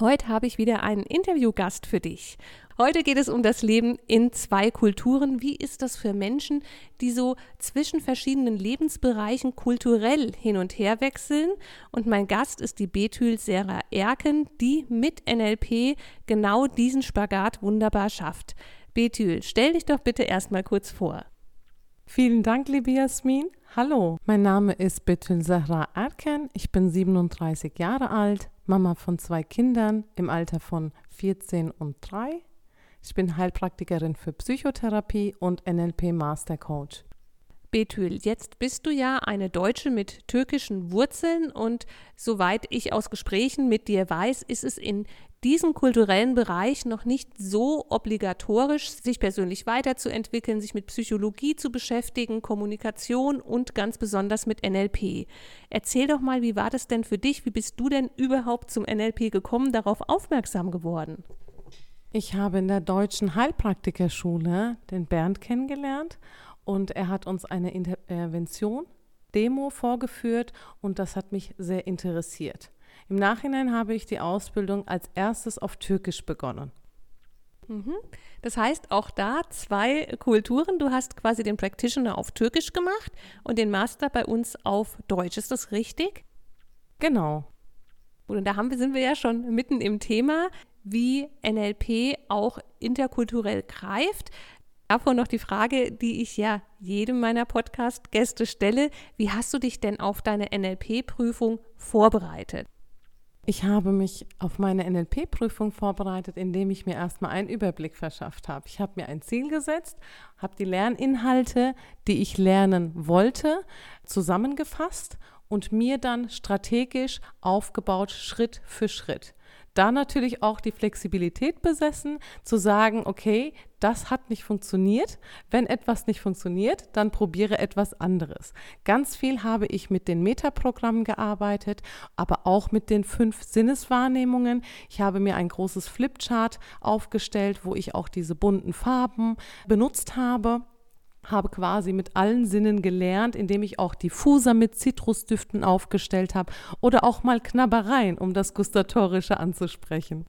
Heute habe ich wieder einen Interviewgast für dich. Heute geht es um das Leben in zwei Kulturen. Wie ist das für Menschen, die so zwischen verschiedenen Lebensbereichen kulturell hin und her wechseln? Und mein Gast ist die Bethül Sarah Erken, die mit NLP genau diesen Spagat wunderbar schafft. Bethül, stell dich doch bitte erstmal kurz vor. Vielen Dank, liebe Jasmin. Hallo, mein Name ist Betül Zahra Erken. Ich bin 37 Jahre alt, Mama von zwei Kindern im Alter von 14 und 3. Ich bin Heilpraktikerin für Psychotherapie und NLP Master Coach. Betül, jetzt bist du ja eine Deutsche mit türkischen Wurzeln und soweit ich aus Gesprächen mit dir weiß, ist es in diesem kulturellen Bereich noch nicht so obligatorisch, sich persönlich weiterzuentwickeln, sich mit Psychologie zu beschäftigen, Kommunikation und ganz besonders mit NLP. Erzähl doch mal, wie war das denn für dich? Wie bist du denn überhaupt zum NLP gekommen, darauf aufmerksam geworden? Ich habe in der deutschen Heilpraktikerschule den Bernd kennengelernt und er hat uns eine Intervention, Demo vorgeführt und das hat mich sehr interessiert. Im Nachhinein habe ich die Ausbildung als erstes auf Türkisch begonnen. Mhm. Das heißt, auch da zwei Kulturen. Du hast quasi den Practitioner auf Türkisch gemacht und den Master bei uns auf Deutsch. Ist das richtig? Genau. Und da haben wir, sind wir ja schon mitten im Thema, wie NLP auch interkulturell greift. Davor noch die Frage, die ich ja jedem meiner Podcast-Gäste stelle. Wie hast du dich denn auf deine NLP-Prüfung vorbereitet? Ich habe mich auf meine NLP-Prüfung vorbereitet, indem ich mir erstmal einen Überblick verschafft habe. Ich habe mir ein Ziel gesetzt, habe die Lerninhalte, die ich lernen wollte, zusammengefasst und mir dann strategisch aufgebaut, Schritt für Schritt da natürlich auch die Flexibilität besessen, zu sagen, okay, das hat nicht funktioniert. Wenn etwas nicht funktioniert, dann probiere etwas anderes. Ganz viel habe ich mit den Metaprogrammen gearbeitet, aber auch mit den fünf Sinneswahrnehmungen. Ich habe mir ein großes Flipchart aufgestellt, wo ich auch diese bunten Farben benutzt habe habe quasi mit allen Sinnen gelernt, indem ich auch Diffuser mit Zitrusdüften aufgestellt habe oder auch mal Knabbereien, um das Gustatorische anzusprechen.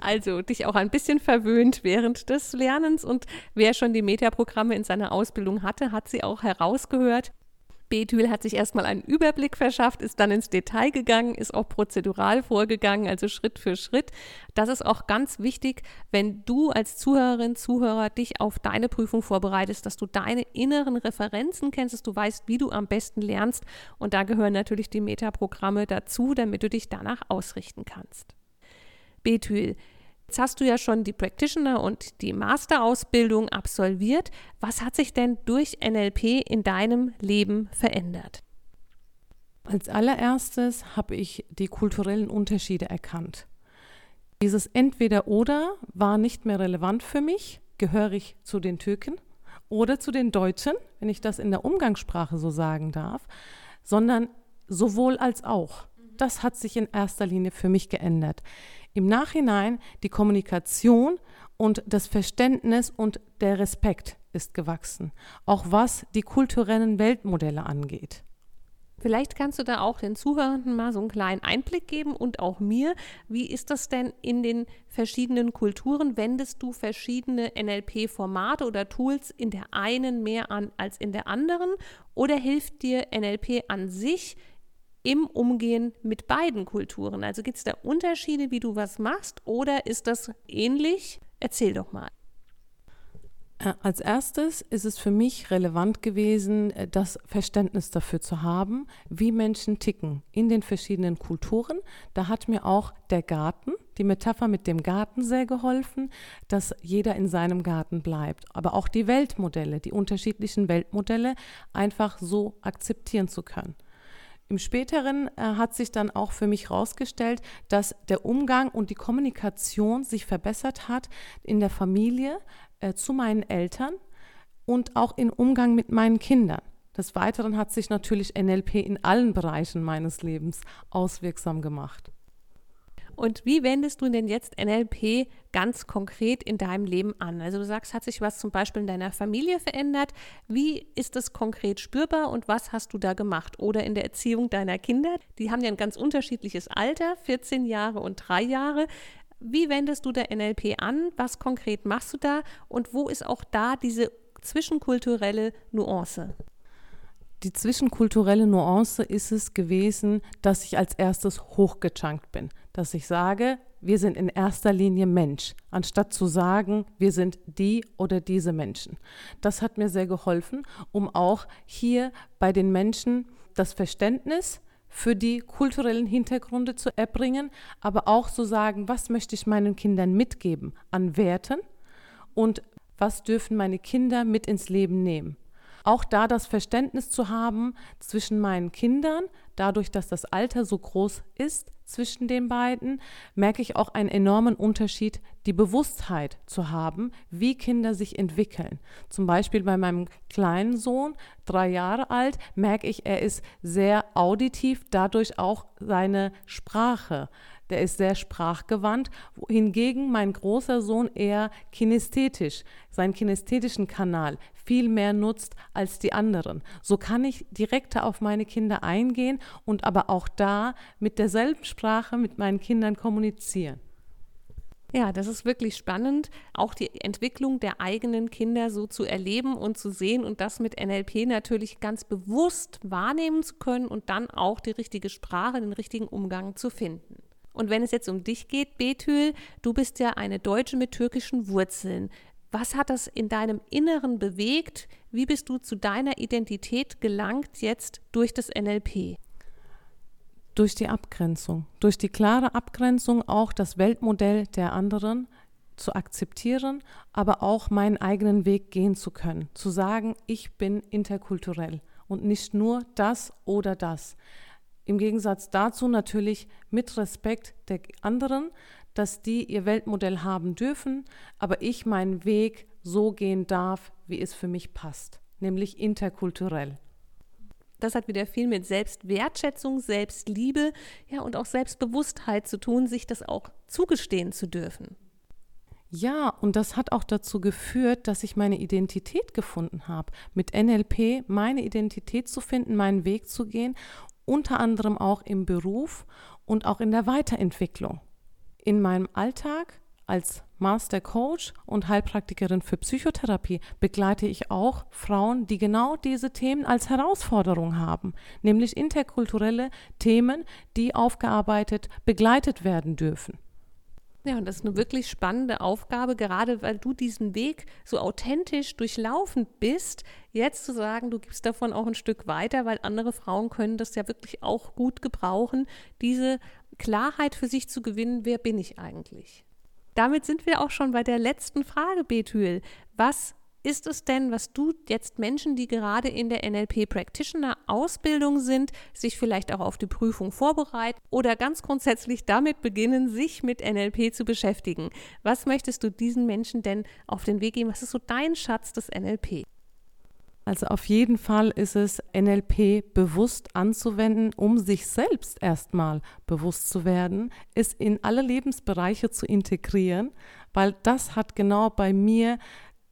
Also dich auch ein bisschen verwöhnt während des Lernens und wer schon die Metaprogramme in seiner Ausbildung hatte, hat sie auch herausgehört. Bethül hat sich erstmal einen Überblick verschafft, ist dann ins Detail gegangen, ist auch prozedural vorgegangen, also Schritt für Schritt. Das ist auch ganz wichtig, wenn du als Zuhörerin, Zuhörer dich auf deine Prüfung vorbereitest, dass du deine inneren Referenzen kennst, dass du weißt, wie du am besten lernst. Und da gehören natürlich die Metaprogramme dazu, damit du dich danach ausrichten kannst. Bethül, Jetzt hast du ja schon die Practitioner und die Masterausbildung absolviert. Was hat sich denn durch NLP in deinem Leben verändert? Als allererstes habe ich die kulturellen Unterschiede erkannt. Dieses Entweder-Oder war nicht mehr relevant für mich. Gehöre ich zu den Türken oder zu den Deutschen, wenn ich das in der Umgangssprache so sagen darf, sondern sowohl als auch. Das hat sich in erster Linie für mich geändert im Nachhinein die Kommunikation und das Verständnis und der Respekt ist gewachsen, auch was die kulturellen Weltmodelle angeht. Vielleicht kannst du da auch den Zuhörenden mal so einen kleinen Einblick geben und auch mir. Wie ist das denn in den verschiedenen Kulturen? Wendest du verschiedene NLP-Formate oder Tools in der einen mehr an als in der anderen? Oder hilft dir NLP an sich im Umgehen mit beiden Kulturen? Also gibt es da Unterschiede, wie du was machst oder ist das ähnlich? Erzähl doch mal. Äh, als erstes ist es für mich relevant gewesen, äh, das Verständnis dafür zu haben, wie Menschen ticken in den verschiedenen Kulturen. Da hat mir auch der Garten, die Metapher mit dem Garten sehr geholfen, dass jeder in seinem Garten bleibt. Aber auch die Weltmodelle, die unterschiedlichen Weltmodelle einfach so akzeptieren zu können. Im späteren äh, hat sich dann auch für mich herausgestellt, dass der Umgang und die Kommunikation sich verbessert hat in der Familie, äh, zu meinen Eltern und auch im Umgang mit meinen Kindern. Des Weiteren hat sich natürlich NLP in allen Bereichen meines Lebens auswirksam gemacht. Und wie wendest du denn jetzt NLP ganz konkret in deinem Leben an? Also du sagst, hat sich was zum Beispiel in deiner Familie verändert? Wie ist das konkret spürbar und was hast du da gemacht? Oder in der Erziehung deiner Kinder? Die haben ja ein ganz unterschiedliches Alter, 14 Jahre und 3 Jahre. Wie wendest du der NLP an? Was konkret machst du da? Und wo ist auch da diese zwischenkulturelle Nuance? Die zwischenkulturelle Nuance ist es gewesen, dass ich als erstes hochgechunkt bin, dass ich sage, wir sind in erster Linie Mensch, anstatt zu sagen, wir sind die oder diese Menschen. Das hat mir sehr geholfen, um auch hier bei den Menschen das Verständnis für die kulturellen Hintergründe zu erbringen, aber auch zu sagen, was möchte ich meinen Kindern mitgeben an Werten und was dürfen meine Kinder mit ins Leben nehmen. Auch da das Verständnis zu haben zwischen meinen Kindern, dadurch, dass das Alter so groß ist zwischen den beiden, merke ich auch einen enormen Unterschied, die Bewusstheit zu haben, wie Kinder sich entwickeln. Zum Beispiel bei meinem kleinen Sohn, drei Jahre alt, merke ich, er ist sehr auditiv, dadurch auch seine Sprache der ist sehr sprachgewandt, hingegen mein großer Sohn eher kinästhetisch, seinen kinästhetischen Kanal viel mehr nutzt als die anderen. So kann ich direkter auf meine Kinder eingehen und aber auch da mit derselben Sprache mit meinen Kindern kommunizieren. Ja, das ist wirklich spannend, auch die Entwicklung der eigenen Kinder so zu erleben und zu sehen und das mit NLP natürlich ganz bewusst wahrnehmen zu können und dann auch die richtige Sprache, den richtigen Umgang zu finden. Und wenn es jetzt um dich geht, Betül, du bist ja eine Deutsche mit türkischen Wurzeln. Was hat das in deinem Inneren bewegt? Wie bist du zu deiner Identität gelangt jetzt durch das NLP? Durch die Abgrenzung, durch die klare Abgrenzung auch das Weltmodell der anderen zu akzeptieren, aber auch meinen eigenen Weg gehen zu können, zu sagen, ich bin interkulturell und nicht nur das oder das. Im Gegensatz dazu natürlich mit Respekt der anderen, dass die ihr Weltmodell haben dürfen, aber ich meinen Weg so gehen darf, wie es für mich passt, nämlich interkulturell. Das hat wieder viel mit Selbstwertschätzung, Selbstliebe, ja und auch Selbstbewusstheit zu tun, sich das auch zugestehen zu dürfen. Ja, und das hat auch dazu geführt, dass ich meine Identität gefunden habe. Mit NLP meine Identität zu finden, meinen Weg zu gehen unter anderem auch im Beruf und auch in der Weiterentwicklung. In meinem Alltag als Master Coach und Heilpraktikerin für Psychotherapie begleite ich auch Frauen, die genau diese Themen als Herausforderung haben, nämlich interkulturelle Themen, die aufgearbeitet, begleitet werden dürfen. Ja, und das ist eine wirklich spannende Aufgabe, gerade weil du diesen Weg so authentisch durchlaufen bist, jetzt zu sagen, du gibst davon auch ein Stück weiter, weil andere Frauen können das ja wirklich auch gut gebrauchen, diese Klarheit für sich zu gewinnen, wer bin ich eigentlich? Damit sind wir auch schon bei der letzten Frage, Betül. Was ist es denn, was du jetzt Menschen, die gerade in der NLP Practitioner Ausbildung sind, sich vielleicht auch auf die Prüfung vorbereiten oder ganz grundsätzlich damit beginnen, sich mit NLP zu beschäftigen? Was möchtest du diesen Menschen denn auf den Weg geben? Was ist so dein Schatz des NLP? Also auf jeden Fall ist es NLP bewusst anzuwenden, um sich selbst erstmal bewusst zu werden, es in alle Lebensbereiche zu integrieren, weil das hat genau bei mir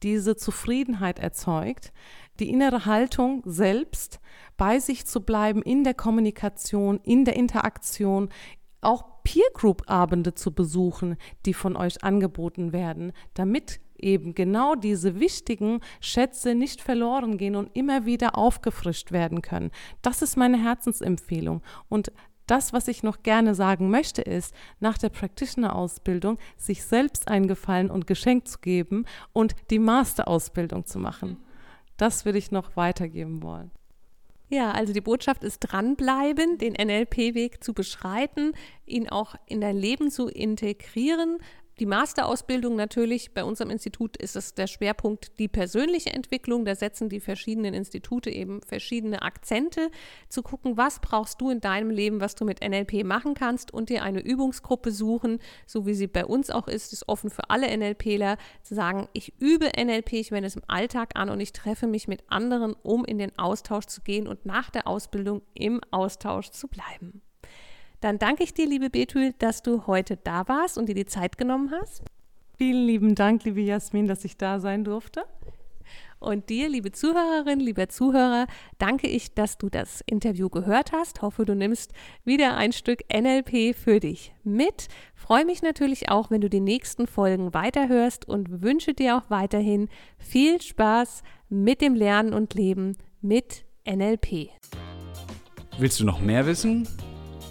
diese Zufriedenheit erzeugt, die innere Haltung selbst bei sich zu bleiben in der Kommunikation, in der Interaktion, auch Peer Group Abende zu besuchen, die von euch angeboten werden, damit eben genau diese wichtigen Schätze nicht verloren gehen und immer wieder aufgefrischt werden können. Das ist meine Herzensempfehlung und das, was ich noch gerne sagen möchte, ist, nach der Practitioner-Ausbildung sich selbst einen Gefallen und Geschenk zu geben und die Master-Ausbildung zu machen. Das würde ich noch weitergeben wollen. Ja, also die Botschaft ist dranbleiben, den NLP-Weg zu beschreiten, ihn auch in dein Leben zu integrieren, die Masterausbildung natürlich. Bei unserem Institut ist es der Schwerpunkt die persönliche Entwicklung. Da setzen die verschiedenen Institute eben verschiedene Akzente, zu gucken, was brauchst du in deinem Leben, was du mit NLP machen kannst und dir eine Übungsgruppe suchen, so wie sie bei uns auch ist, ist offen für alle NLPler, zu sagen, ich übe NLP, ich wende es im Alltag an und ich treffe mich mit anderen, um in den Austausch zu gehen und nach der Ausbildung im Austausch zu bleiben. Dann danke ich dir, liebe Betül, dass du heute da warst und dir die Zeit genommen hast. Vielen lieben Dank, liebe Jasmin, dass ich da sein durfte. Und dir, liebe Zuhörerin, lieber Zuhörer, danke ich, dass du das Interview gehört hast. Hoffe, du nimmst wieder ein Stück NLP für dich mit. Freue mich natürlich auch, wenn du die nächsten Folgen weiterhörst und wünsche dir auch weiterhin viel Spaß mit dem Lernen und Leben mit NLP. Willst du noch mehr wissen?